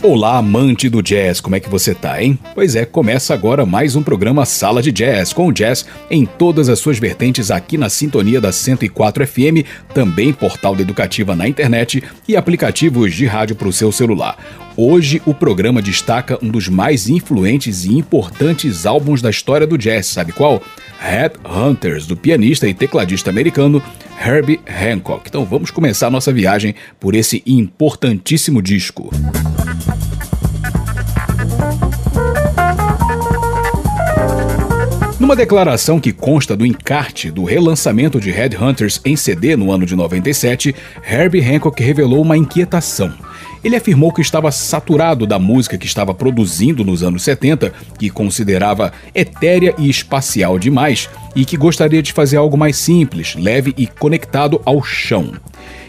Olá, amante do jazz, como é que você tá, hein? Pois é, começa agora mais um programa Sala de Jazz, com o jazz em todas as suas vertentes aqui na sintonia da 104 FM, também portal da Educativa na internet e aplicativos de rádio para o seu celular. Hoje o programa destaca um dos mais influentes e importantes álbuns da história do jazz, sabe qual? Headhunters, do pianista e tecladista americano Herbie Hancock. Então vamos começar nossa viagem por esse importantíssimo disco. Numa declaração que consta do encarte do relançamento de Headhunters em CD no ano de 97, Herbie Hancock revelou uma inquietação. Ele afirmou que estava saturado da música que estava produzindo nos anos 70, que considerava etérea e espacial demais, e que gostaria de fazer algo mais simples, leve e conectado ao chão.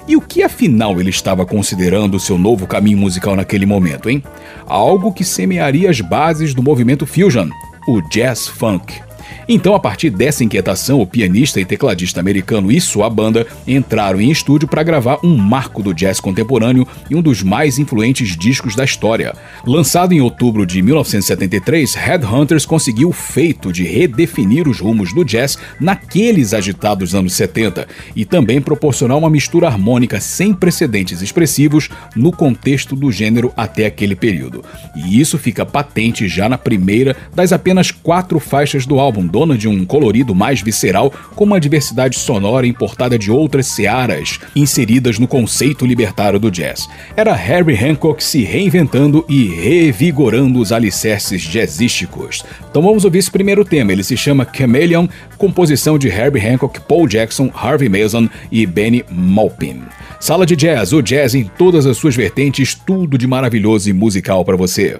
E o que afinal ele estava considerando seu novo caminho musical naquele momento, hein? Algo que semearia as bases do movimento fusion, o jazz funk. Então, a partir dessa inquietação, o pianista e tecladista americano e sua banda entraram em estúdio para gravar um marco do jazz contemporâneo e um dos mais influentes discos da história. Lançado em outubro de 1973, Headhunters conseguiu o feito de redefinir os rumos do jazz naqueles agitados anos 70 e também proporcionar uma mistura harmônica sem precedentes expressivos no contexto do gênero até aquele período. E isso fica patente já na primeira das apenas quatro faixas do álbum, dona de um colorido mais visceral, com uma diversidade sonora importada de outras searas, inseridas no conceito libertário do jazz. Era Harry Hancock se reinventando e revigorando os alicerces jazzísticos. Então vamos ouvir esse primeiro tema, ele se chama Chameleon, composição de Herbie Hancock, Paul Jackson, Harvey Mason e Benny Maupin. Sala de Jazz, o jazz em todas as suas vertentes, tudo de maravilhoso e musical para você.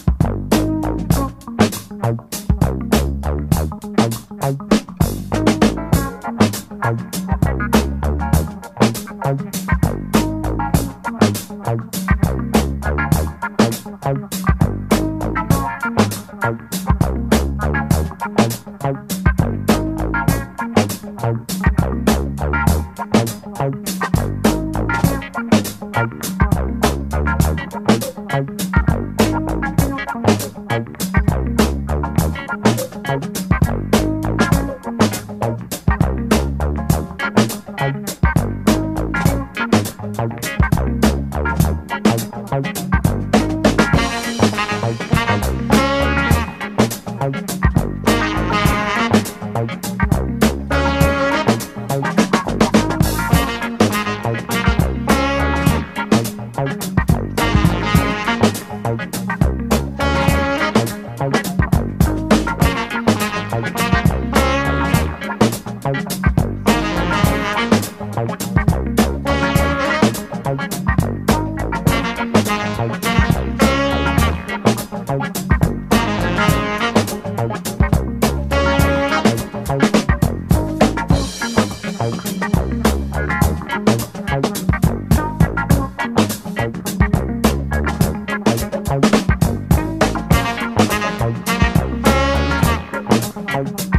Bye.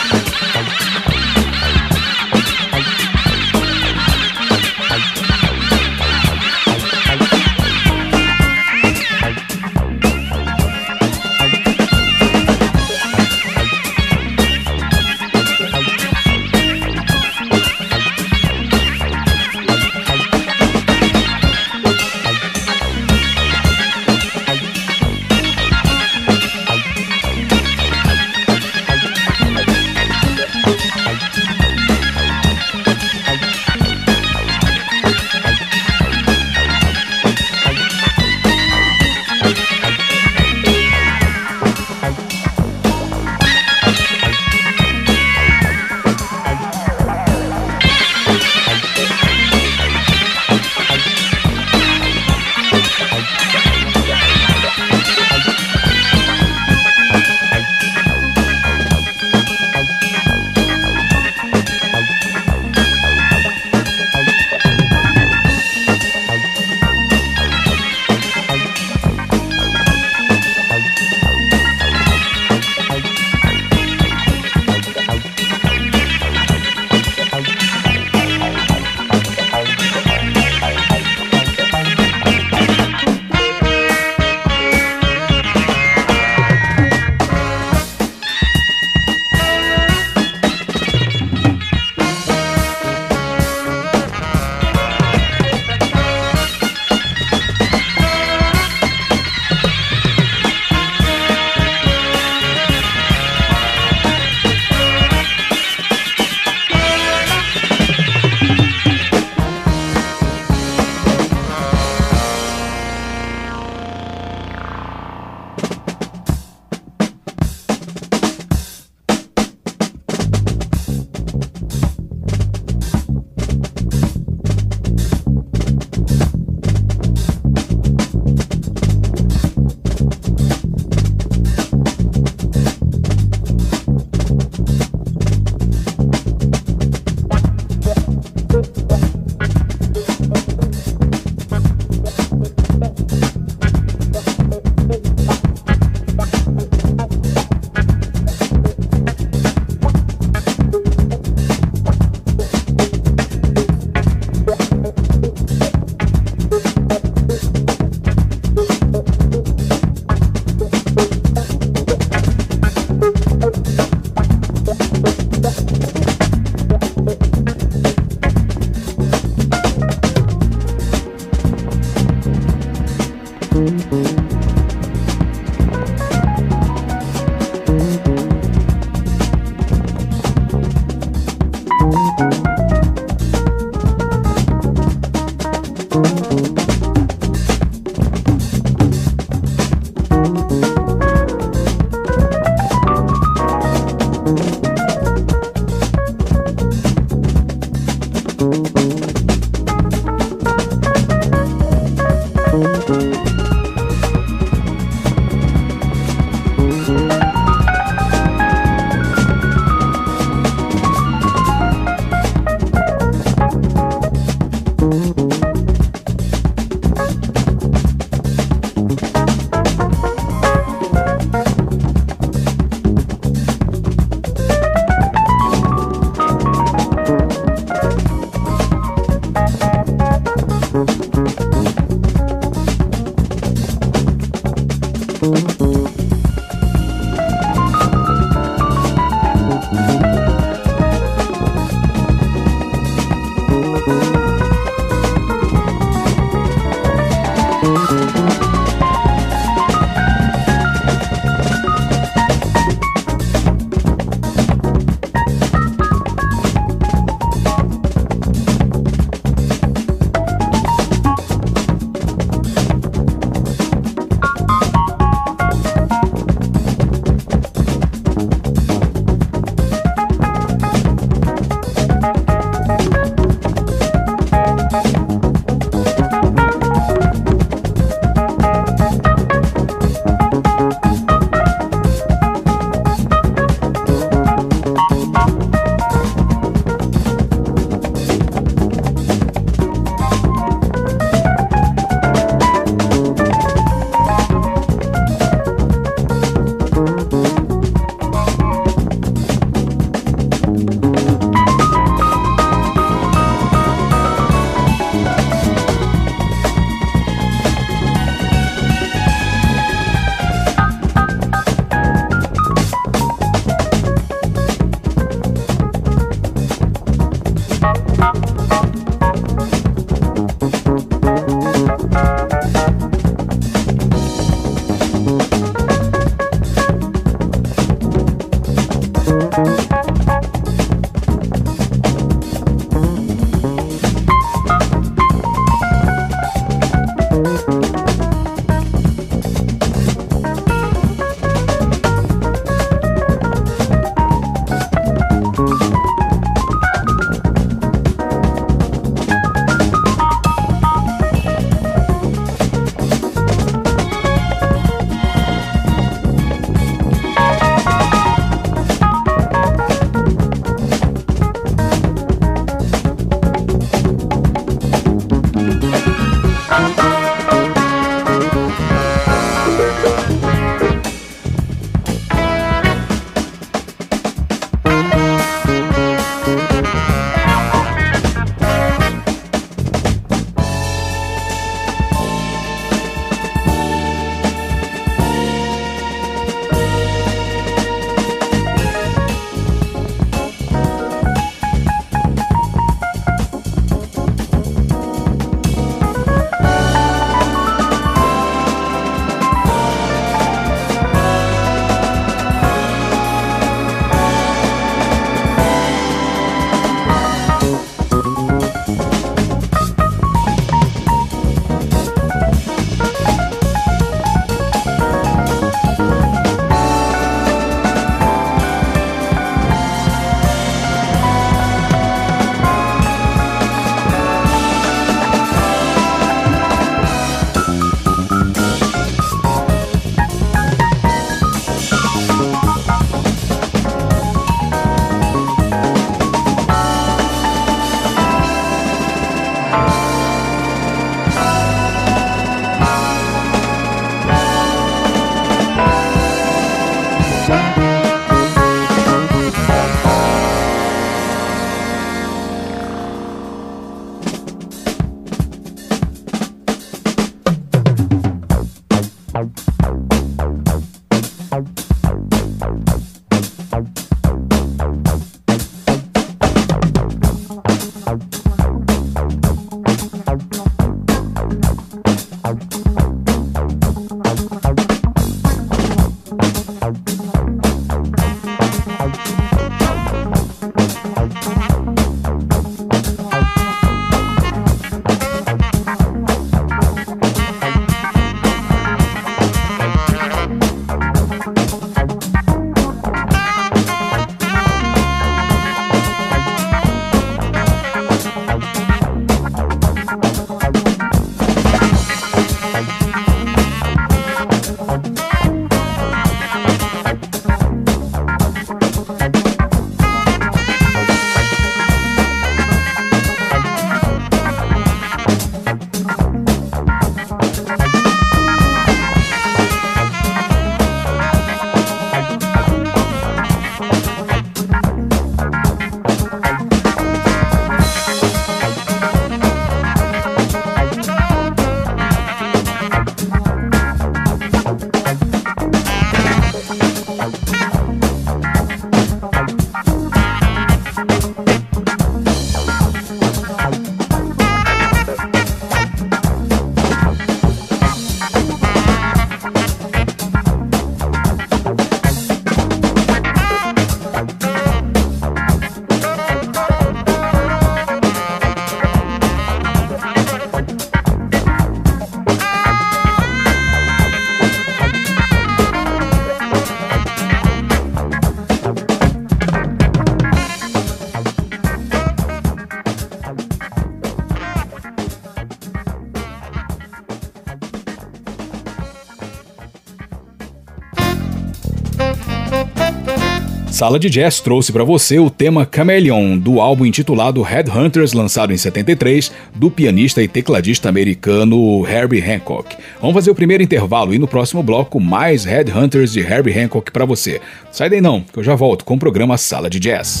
Sala de Jazz trouxe para você o tema Chameleon, do álbum intitulado Headhunters, lançado em 73, do pianista e tecladista americano Herbie Hancock. Vamos fazer o primeiro intervalo e no próximo bloco mais Headhunters de Herbie Hancock para você. Sai daí não, que eu já volto com o programa Sala de Jazz.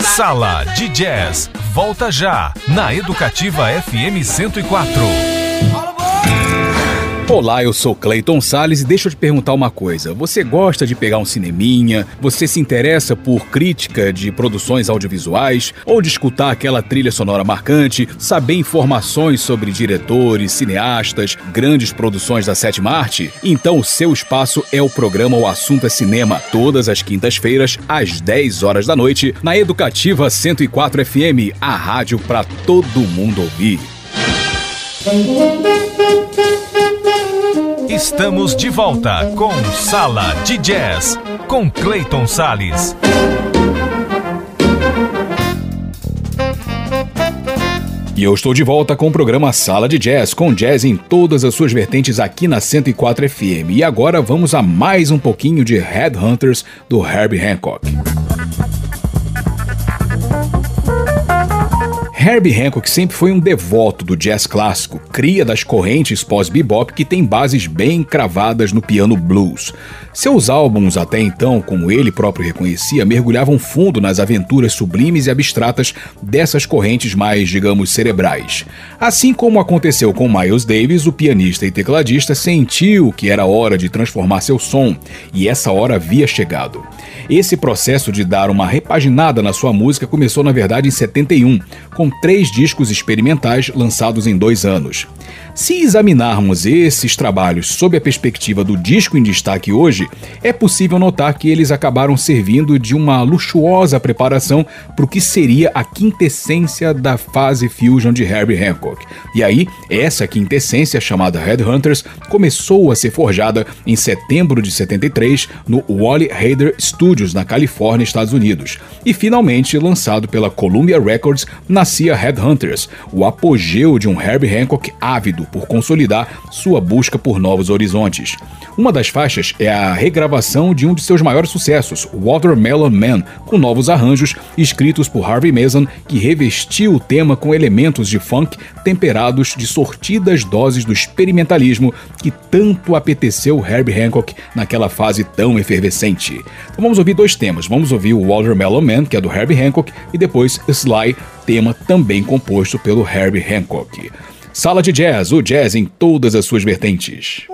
Sala de Jazz, volta já, na Educativa FM 104. Olá, eu sou Clayton Sales e deixa eu te perguntar uma coisa. Você gosta de pegar um cineminha? Você se interessa por crítica de produções audiovisuais? Ou de escutar aquela trilha sonora marcante? Saber informações sobre diretores, cineastas, grandes produções da sétima arte? Então o seu espaço é o programa O Assunto é Cinema, todas as quintas-feiras, às 10 horas da noite, na Educativa 104 FM, a rádio para todo mundo ouvir. Estamos de volta com Sala de Jazz com Clayton Sales. E eu estou de volta com o programa Sala de Jazz, com jazz em todas as suas vertentes aqui na 104 FM. E agora vamos a mais um pouquinho de Headhunters do Herbie Hancock. Herbie Hancock sempre foi um devoto do jazz clássico, cria das correntes pós-bebop que tem bases bem cravadas no piano blues. Seus álbuns, até então, como ele próprio reconhecia, mergulhavam fundo nas aventuras sublimes e abstratas dessas correntes mais, digamos, cerebrais. Assim como aconteceu com Miles Davis, o pianista e tecladista sentiu que era hora de transformar seu som, e essa hora havia chegado. Esse processo de dar uma repaginada na sua música começou, na verdade, em 71, com três discos experimentais lançados em dois anos. Se examinarmos esses trabalhos sob a perspectiva do disco em destaque hoje, é possível notar que eles acabaram servindo de uma luxuosa preparação para o que seria a quintessência da fase fusion de Herbie Hancock. E aí, essa quintessência, chamada Headhunters, começou a ser forjada em setembro de 73 no Wally Hader Studios, na Califórnia, Estados Unidos. E finalmente, lançado pela Columbia Records, nascia Headhunters, o apogeu de um Herbie Hancock ávido por consolidar sua busca por novos horizontes. Uma das faixas é a regravação de um de seus maiores sucessos, Watermelon Man, com novos arranjos escritos por Harvey Mason, que revestiu o tema com elementos de funk temperados de sortidas doses do experimentalismo que tanto apeteceu Herbie Hancock naquela fase tão efervescente. Então vamos ouvir dois temas. Vamos ouvir o Watermelon Man, que é do Herbie Hancock, e depois Sly, tema também composto pelo Herbie Hancock. Sala de Jazz, o jazz em todas as suas vertentes.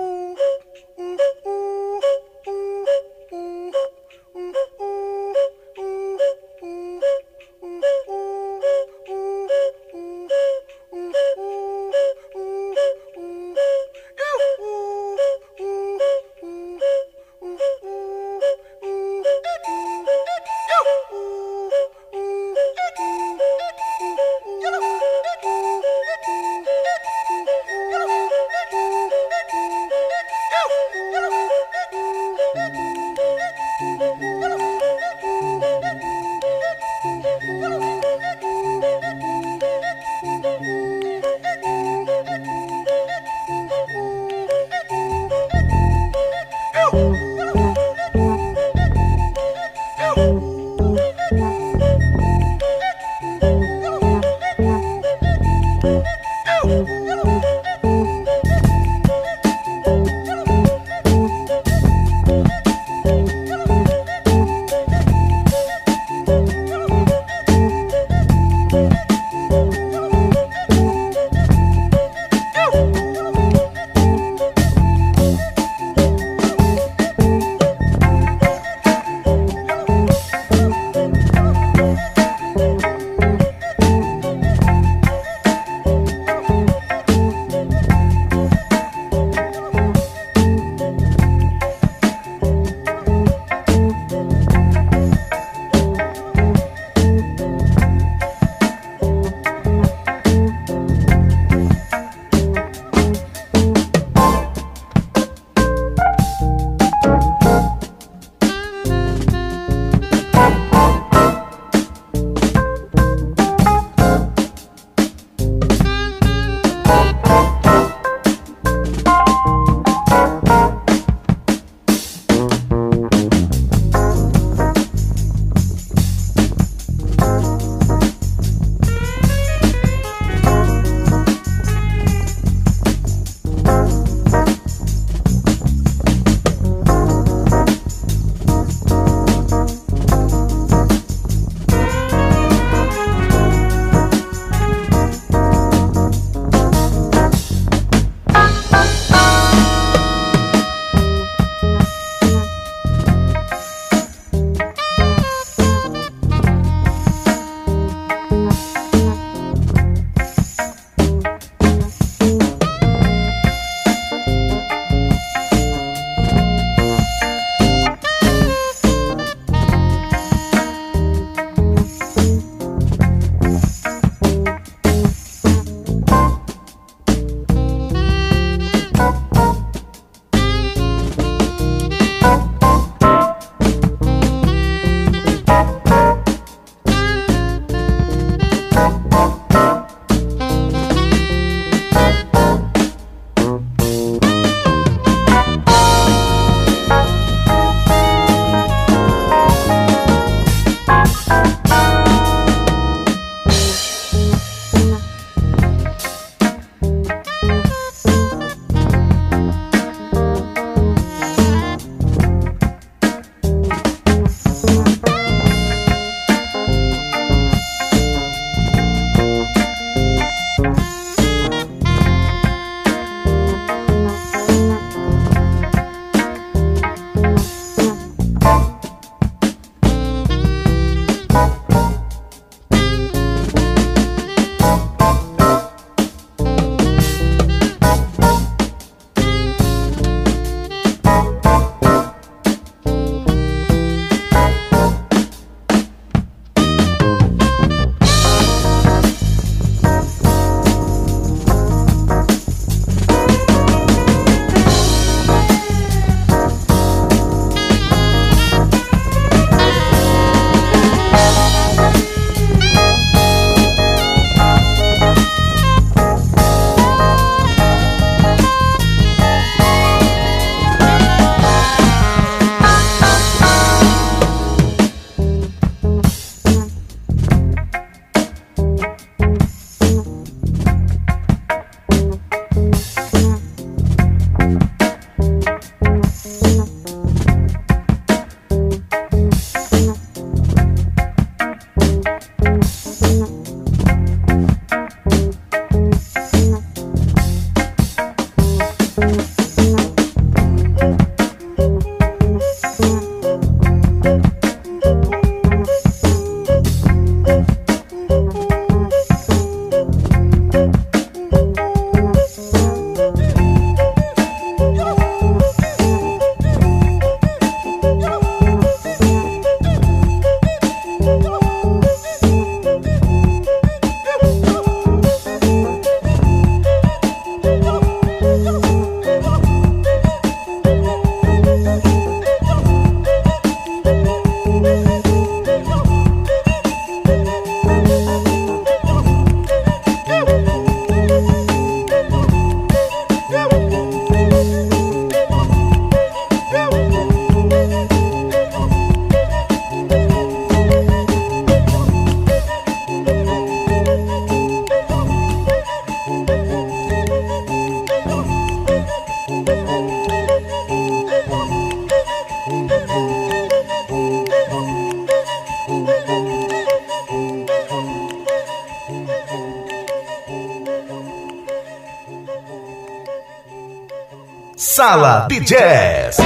Jazz.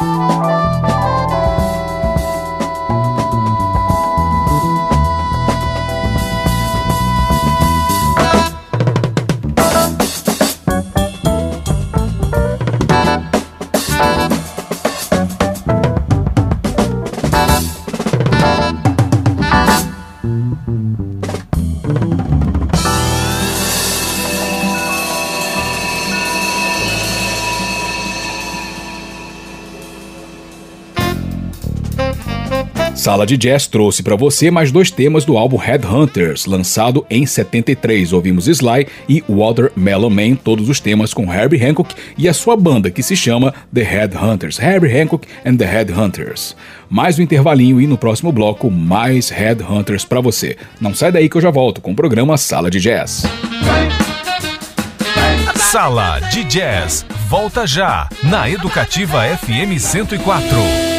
Música Sala de Jazz trouxe para você mais dois temas do álbum Headhunters, lançado em 73. Ouvimos Sly e Watermelon Man, todos os temas com Herbie Hancock e a sua banda, que se chama The Headhunters. Herbie Hancock and the Headhunters. Mais um intervalinho e no próximo bloco, mais Headhunters para você. Não sai daí que eu já volto com o programa Sala de Jazz. Sala de Jazz. Volta já na Educativa FM 104.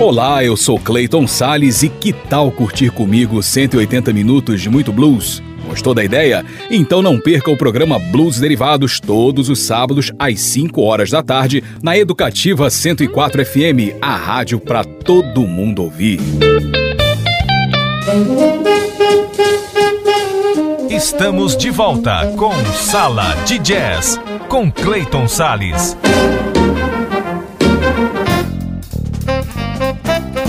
Olá, eu sou Clayton Sales e que tal curtir comigo 180 minutos de muito blues? Gostou da ideia? Então não perca o programa Blues Derivados todos os sábados às 5 horas da tarde na Educativa 104 FM, a rádio para todo mundo ouvir. Estamos de volta com Sala de Jazz com Clayton Sales.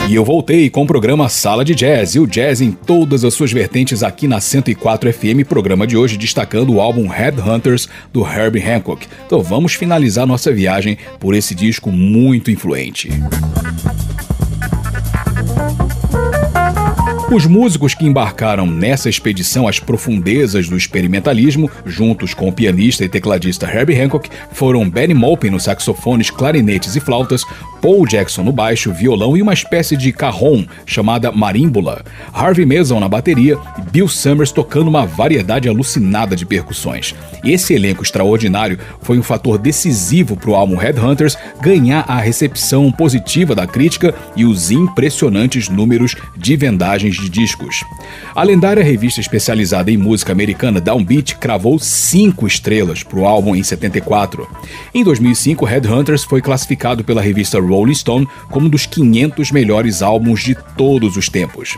E eu voltei com o programa Sala de Jazz e o jazz em todas as suas vertentes aqui na 104 FM, programa de hoje destacando o álbum Headhunters do Herbie Hancock. Então vamos finalizar nossa viagem por esse disco muito influente. Os músicos que embarcaram nessa expedição às profundezas do experimentalismo, juntos com o pianista e tecladista Herbie Hancock, foram Benny Maupin no saxofones, clarinetes e flautas, Paul Jackson no baixo, violão e uma espécie de carrom chamada marímbula, Harvey Mason na bateria e Bill Summers tocando uma variedade alucinada de percussões. Esse elenco extraordinário foi um fator decisivo para o álbum Headhunters ganhar a recepção positiva da crítica e os impressionantes números de vendagens de discos. A lendária revista especializada em música americana Downbeat cravou cinco estrelas para o álbum em 74. Em 2005, Headhunters foi classificado pela revista Rolling Stone como um dos 500 melhores álbuns de todos os tempos.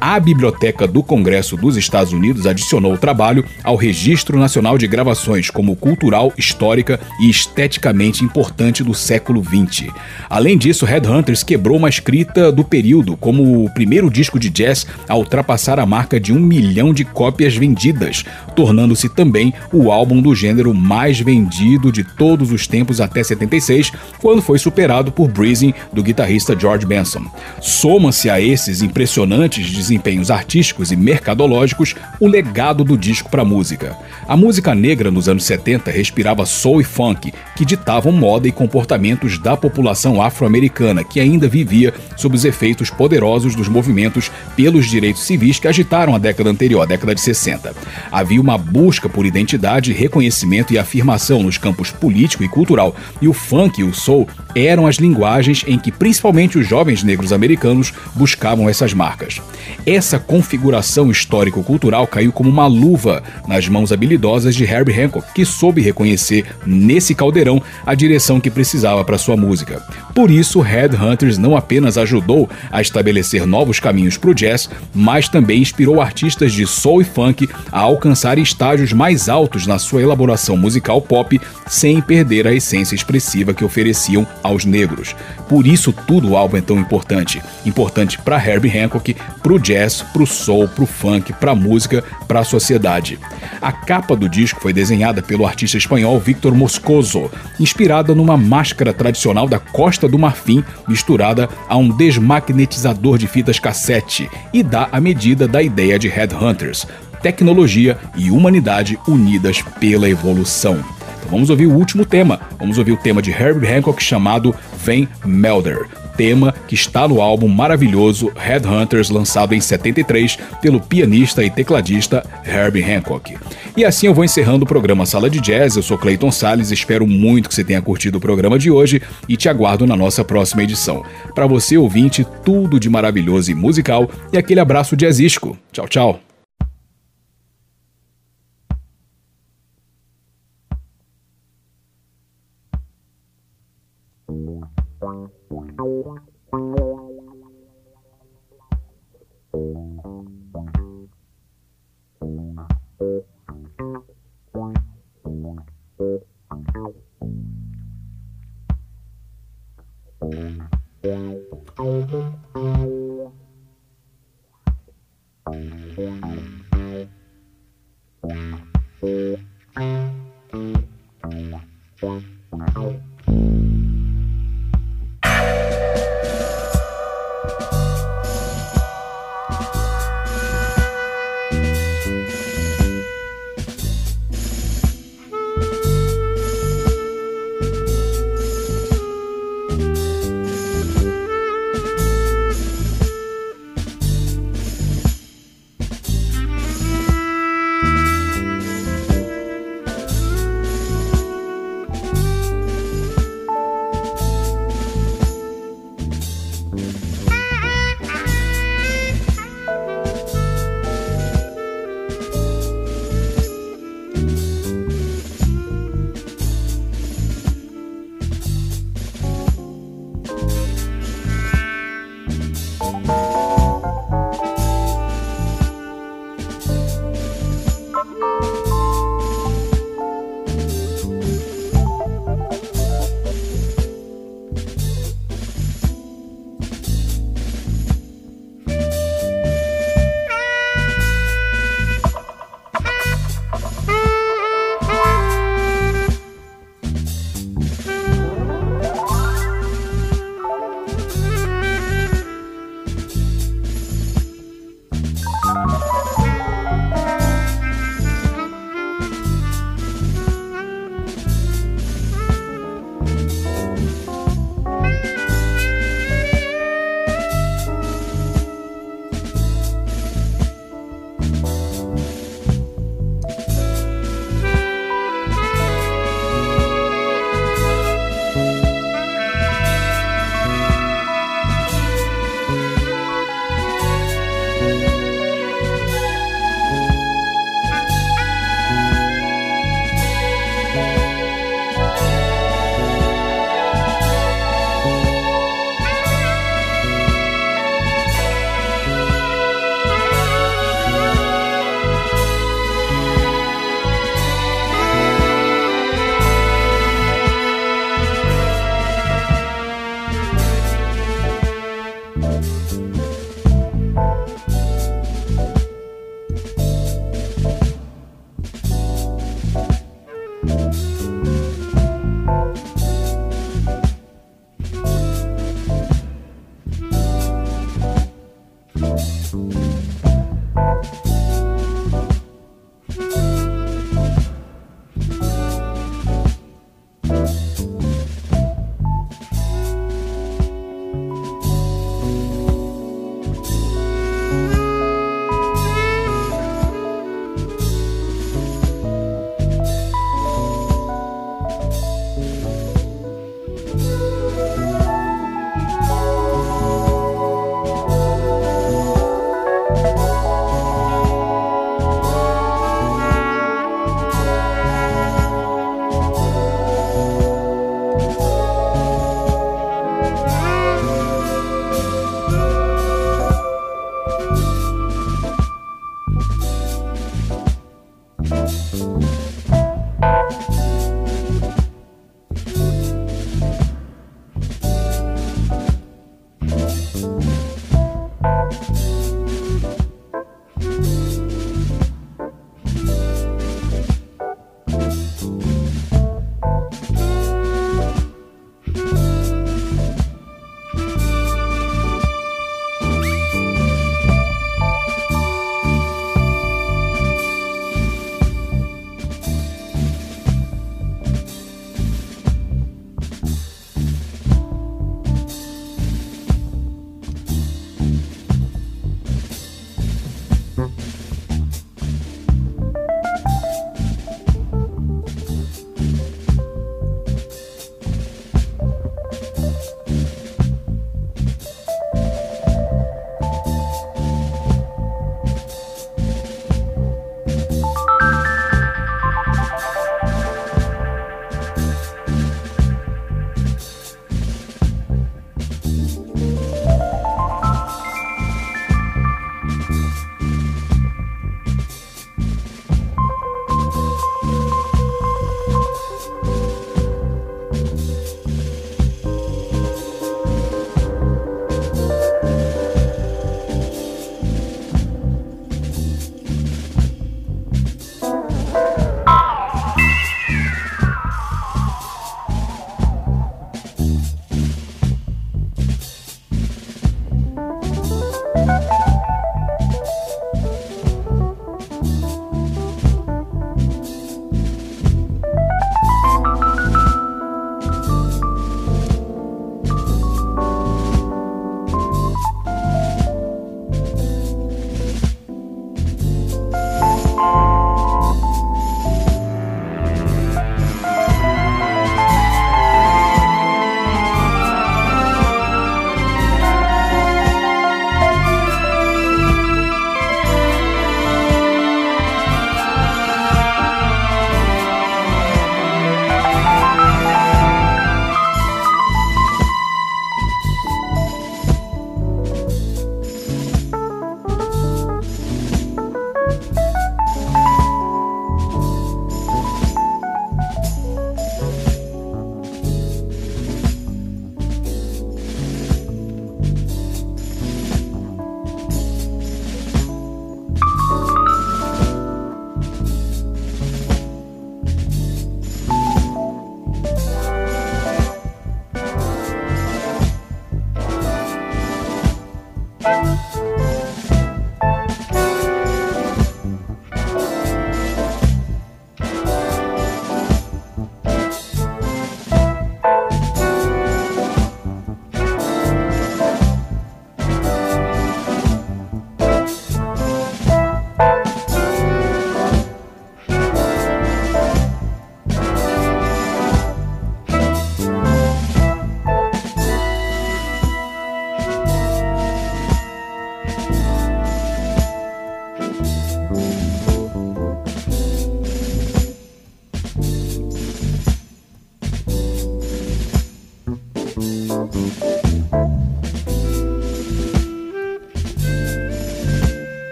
A Biblioteca do Congresso dos Estados Unidos adicionou o trabalho ao Registro Nacional de Gravações como cultural, histórica e esteticamente importante do século XX. Além disso, Headhunters quebrou uma escrita do período como o primeiro disco de jazz a ultrapassar a marca de um milhão de cópias vendidas, tornando-se também o álbum do gênero mais vendido de todos os tempos até 76, quando foi superado por Breezing do guitarrista George Benson. Soma-se a esses impressionantes desempenhos artísticos e mercadológicos o legado do disco para a música. A música negra nos anos 70 respirava soul e funk, que ditavam moda e comportamentos da população afro-americana, que ainda vivia sob os efeitos poderosos dos movimentos pelos direitos civis que agitaram a década anterior, a década de 60. Havia uma busca por identidade, reconhecimento e afirmação nos campos político e cultural, e o funk e o soul eram as linguagens em que principalmente os jovens negros americanos buscavam essas marcas. Essa configuração histórico-cultural caiu como uma luva nas mãos habilidosas de Herbie Hancock, que soube reconhecer nesse caldeirão a direção que precisava para sua música. Por isso, Headhunters não apenas ajudou a estabelecer novos caminhos para o jazz, mas também inspirou artistas de soul e funk a alcançar estágios mais altos na sua elaboração musical pop, sem perder a essência expressiva que ofereciam aos negros. Por isso tudo o álbum é tão importante. Importante para Herbie Hancock, pro jazz, pro soul, pro funk, pra música, pra sociedade. A capa do disco foi desenhada pelo artista espanhol Victor Moscoso, inspirada numa máscara tradicional da Costa do Marfim misturada a um desmagnetizador de fitas cassete e dá a medida da ideia de Headhunters, tecnologia e humanidade unidas pela evolução. Vamos ouvir o último tema. Vamos ouvir o tema de Herbie Hancock chamado Van Melder, tema que está no álbum maravilhoso Headhunters, lançado em 73 pelo pianista e tecladista Herbie Hancock. E assim eu vou encerrando o programa Sala de Jazz. Eu sou Clayton Sales, espero muito que você tenha curtido o programa de hoje e te aguardo na nossa próxima edição. Para você ouvinte, tudo de maravilhoso e musical e aquele abraço jazzístico. Tchau, tchau. Wow.